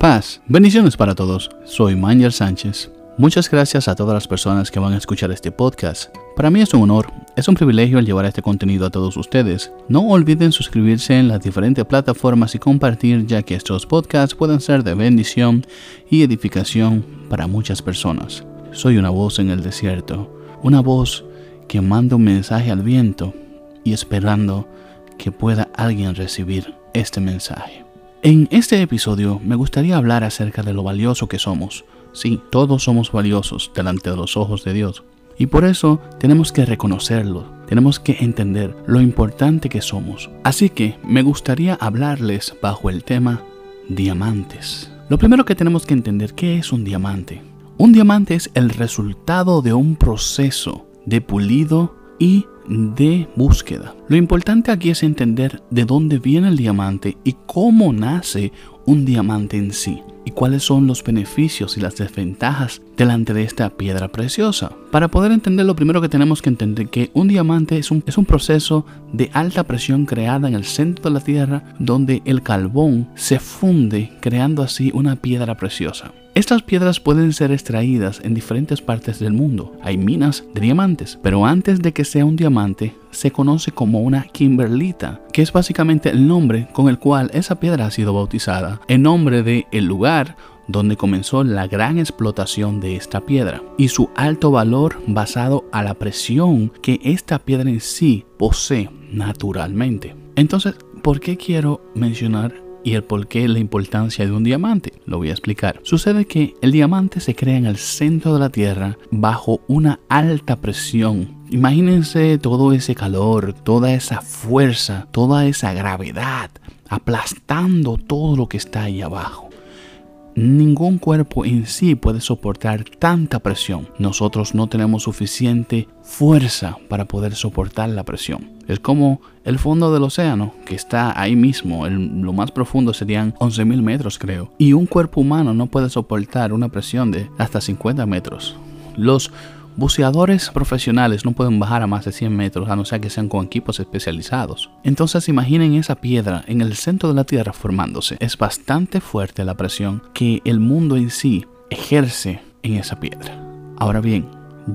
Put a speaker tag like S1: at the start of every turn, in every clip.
S1: Paz, bendiciones para todos. Soy Manuel Sánchez. Muchas gracias a todas las personas que van a escuchar este podcast. Para mí es un honor, es un privilegio llevar este contenido a todos ustedes. No olviden suscribirse en las diferentes plataformas y compartir ya que estos podcasts pueden ser de bendición y edificación para muchas personas. Soy una voz en el desierto, una voz que manda un mensaje al viento y esperando que pueda alguien recibir este mensaje. En este episodio me gustaría hablar acerca de lo valioso que somos. Sí, todos somos valiosos delante de los ojos de Dios. Y por eso tenemos que reconocerlo, tenemos que entender lo importante que somos. Así que me gustaría hablarles bajo el tema diamantes. Lo primero que tenemos que entender, ¿qué es un diamante? Un diamante es el resultado de un proceso de pulido y de búsqueda. Lo importante aquí es entender de dónde viene el diamante y cómo nace un diamante en sí cuáles son los beneficios y las desventajas delante de esta piedra preciosa. Para poder entender lo primero que tenemos que entender que un diamante es un, es un proceso de alta presión creada en el centro de la Tierra donde el carbón se funde creando así una piedra preciosa. Estas piedras pueden ser extraídas en diferentes partes del mundo. Hay minas de diamantes, pero antes de que sea un diamante, se conoce como una kimberlita, que es básicamente el nombre con el cual esa piedra ha sido bautizada, en nombre de el lugar donde comenzó la gran explotación de esta piedra y su alto valor basado a la presión que esta piedra en sí posee naturalmente. Entonces, ¿por qué quiero mencionar y el por qué la importancia de un diamante. Lo voy a explicar. Sucede que el diamante se crea en el centro de la Tierra bajo una alta presión. Imagínense todo ese calor, toda esa fuerza, toda esa gravedad aplastando todo lo que está ahí abajo. Ningún cuerpo en sí puede soportar tanta presión. Nosotros no tenemos suficiente fuerza para poder soportar la presión. Es como el fondo del océano, que está ahí mismo. lo más profundo serían 11.000 metros, creo. Y un cuerpo humano no puede soportar una presión de hasta 50 metros. Los Buceadores profesionales no pueden bajar a más de 100 metros a no ser que sean con equipos especializados. Entonces imaginen esa piedra en el centro de la Tierra formándose. Es bastante fuerte la presión que el mundo en sí ejerce en esa piedra. Ahora bien,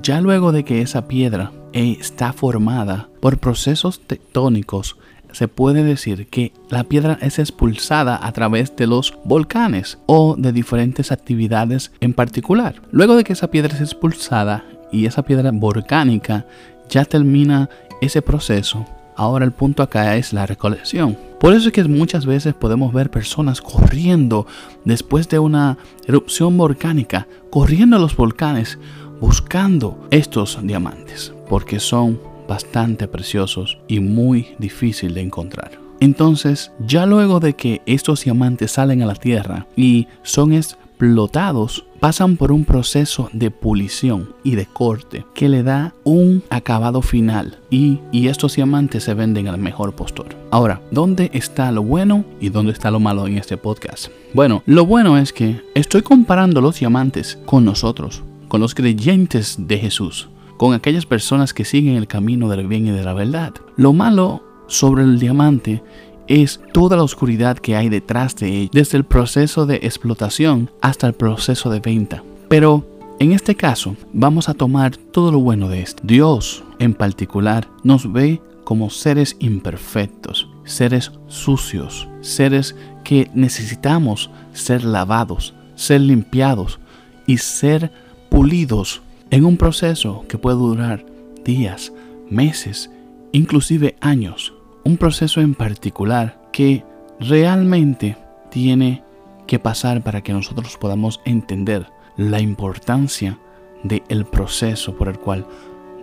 S1: ya luego de que esa piedra está formada por procesos tectónicos, se puede decir que la piedra es expulsada a través de los volcanes o de diferentes actividades en particular. Luego de que esa piedra es expulsada, y esa piedra volcánica ya termina ese proceso. Ahora el punto acá es la recolección. Por eso es que muchas veces podemos ver personas corriendo después de una erupción volcánica, corriendo a los volcanes buscando estos diamantes, porque son bastante preciosos y muy difícil de encontrar. Entonces, ya luego de que estos diamantes salen a la tierra y son explotados, pasan por un proceso de pulición y de corte que le da un acabado final y, estos diamantes se venden al mejor postor. Ahora, ¿dónde está lo bueno y dónde está lo malo en este podcast? Bueno, lo bueno es que estoy comparando los diamantes con nosotros, con los creyentes de Jesús, con aquellas personas que siguen el camino del bien y de la verdad. Lo malo sobre el diamante es toda la oscuridad que hay detrás de él, desde el proceso de explotación hasta el proceso de venta. Pero en este caso, vamos a tomar todo lo bueno de esto. Dios, en particular, nos ve como seres imperfectos, seres sucios, seres que necesitamos ser lavados, ser limpiados y ser pulidos en un proceso que puede durar días, meses, inclusive años un proceso en particular que realmente tiene que pasar para que nosotros podamos entender la importancia del proceso por el cual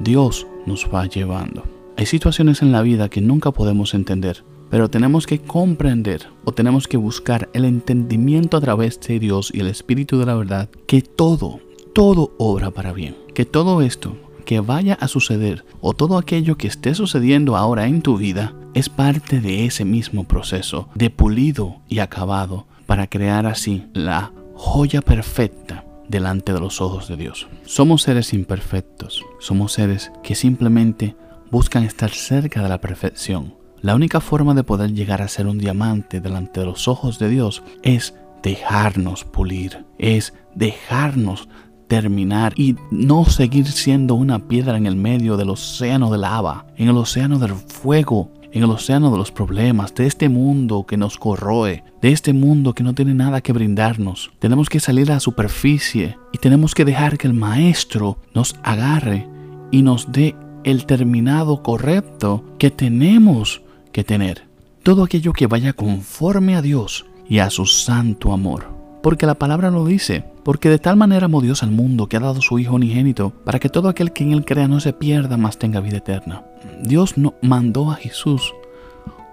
S1: Dios nos va llevando. Hay situaciones en la vida que nunca podemos entender, pero tenemos que comprender o tenemos que buscar el entendimiento a través de Dios y el Espíritu de la verdad que todo, todo obra para bien, que todo esto que vaya a suceder o todo aquello que esté sucediendo ahora en tu vida es parte de ese mismo proceso de pulido y acabado para crear así la joya perfecta delante de los ojos de Dios. Somos seres imperfectos, somos seres que simplemente buscan estar cerca de la perfección. La única forma de poder llegar a ser un diamante delante de los ojos de Dios es dejarnos pulir, es dejarnos terminar y no seguir siendo una piedra en el medio del océano de lava, en el océano del fuego, en el océano de los problemas, de este mundo que nos corroe, de este mundo que no tiene nada que brindarnos. Tenemos que salir a la superficie y tenemos que dejar que el Maestro nos agarre y nos dé el terminado correcto que tenemos que tener. Todo aquello que vaya conforme a Dios y a su santo amor. Porque la palabra lo dice, porque de tal manera amó Dios al mundo que ha dado su Hijo unigénito, para que todo aquel que en él crea no se pierda, mas tenga vida eterna. Dios no mandó a Jesús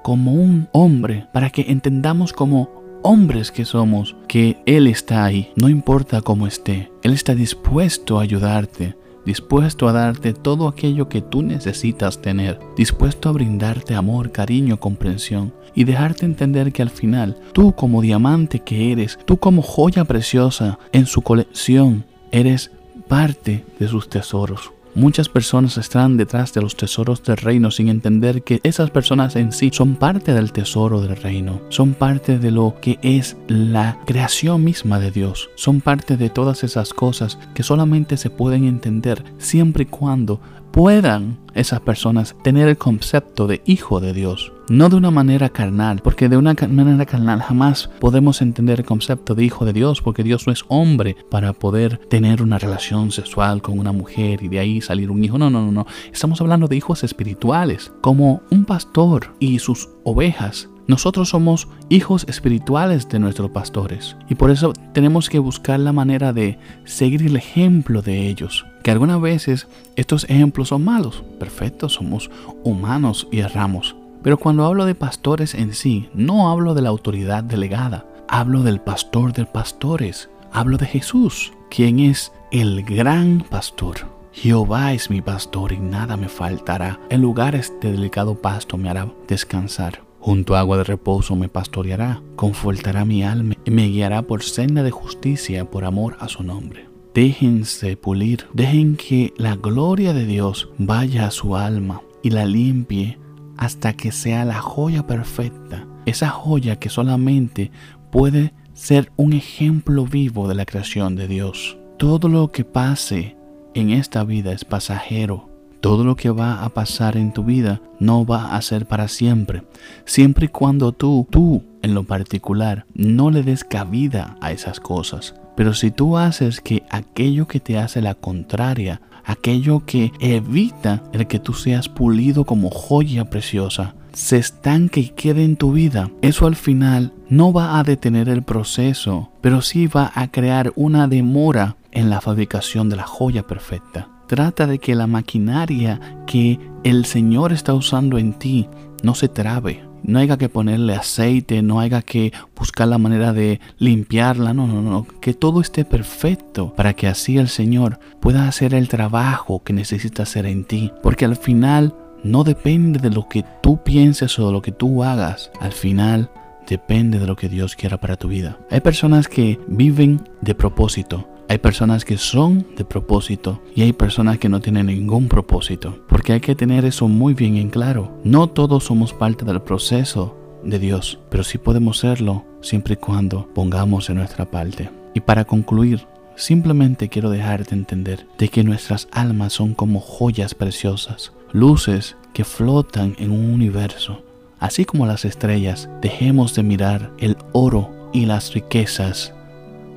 S1: como un hombre para que entendamos como hombres que somos que Él está ahí, no importa cómo esté, Él está dispuesto a ayudarte, dispuesto a darte todo aquello que tú necesitas tener, dispuesto a brindarte amor, cariño, comprensión y dejarte entender que al final tú como diamante que eres, tú como joya preciosa en su colección, eres parte de sus tesoros. Muchas personas están detrás de los tesoros del reino sin entender que esas personas en sí son parte del tesoro del reino, son parte de lo que es la creación misma de Dios, son parte de todas esas cosas que solamente se pueden entender siempre y cuando puedan esas personas tener el concepto de hijo de Dios. No de una manera carnal, porque de una manera carnal jamás podemos entender el concepto de hijo de Dios, porque Dios no es hombre para poder tener una relación sexual con una mujer y de ahí salir un hijo. No, no, no, no. Estamos hablando de hijos espirituales, como un pastor y sus ovejas nosotros somos hijos espirituales de nuestros pastores y por eso tenemos que buscar la manera de seguir el ejemplo de ellos. Que algunas veces estos ejemplos son malos, perfectos, somos humanos y erramos. Pero cuando hablo de pastores en sí, no hablo de la autoridad delegada, hablo del pastor de pastores, hablo de Jesús, quien es el gran pastor. Jehová es mi pastor y nada me faltará. En lugares de delicado pasto me hará descansar. Junto a agua de reposo me pastoreará, confortará mi alma y me guiará por senda de justicia por amor a su nombre. Déjense pulir, dejen que la gloria de Dios vaya a su alma y la limpie hasta que sea la joya perfecta, esa joya que solamente puede ser un ejemplo vivo de la creación de Dios. Todo lo que pase en esta vida es pasajero, todo lo que va a pasar en tu vida no va a ser para siempre, siempre y cuando tú, tú en lo particular, no le des cabida a esas cosas. Pero si tú haces que aquello que te hace la contraria, aquello que evita el que tú seas pulido como joya preciosa, se estanque y quede en tu vida, eso al final no va a detener el proceso, pero sí va a crear una demora en la fabricación de la joya perfecta. Trata de que la maquinaria que el Señor está usando en ti no se trabe. No haya que ponerle aceite, no haya que buscar la manera de limpiarla, no, no, no, que todo esté perfecto para que así el Señor pueda hacer el trabajo que necesita hacer en ti. Porque al final no depende de lo que tú pienses o de lo que tú hagas. Al final depende de lo que Dios quiera para tu vida. Hay personas que viven de propósito, hay personas que son de propósito y hay personas que no tienen ningún propósito. Porque hay que tener eso muy bien en claro. No todos somos parte del proceso de Dios, pero sí podemos serlo siempre y cuando pongamos en nuestra parte. Y para concluir, simplemente quiero dejarte entender de que nuestras almas son como joyas preciosas, luces que flotan en un universo. Así como las estrellas, dejemos de mirar el oro y las riquezas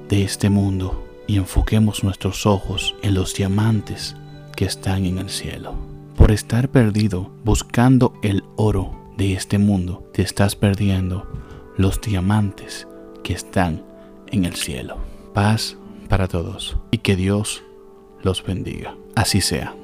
S1: de este mundo y enfoquemos nuestros ojos en los diamantes que están en el cielo. Por estar perdido buscando el oro de este mundo, te estás perdiendo los diamantes que están en el cielo. Paz para todos y que Dios los bendiga. Así sea.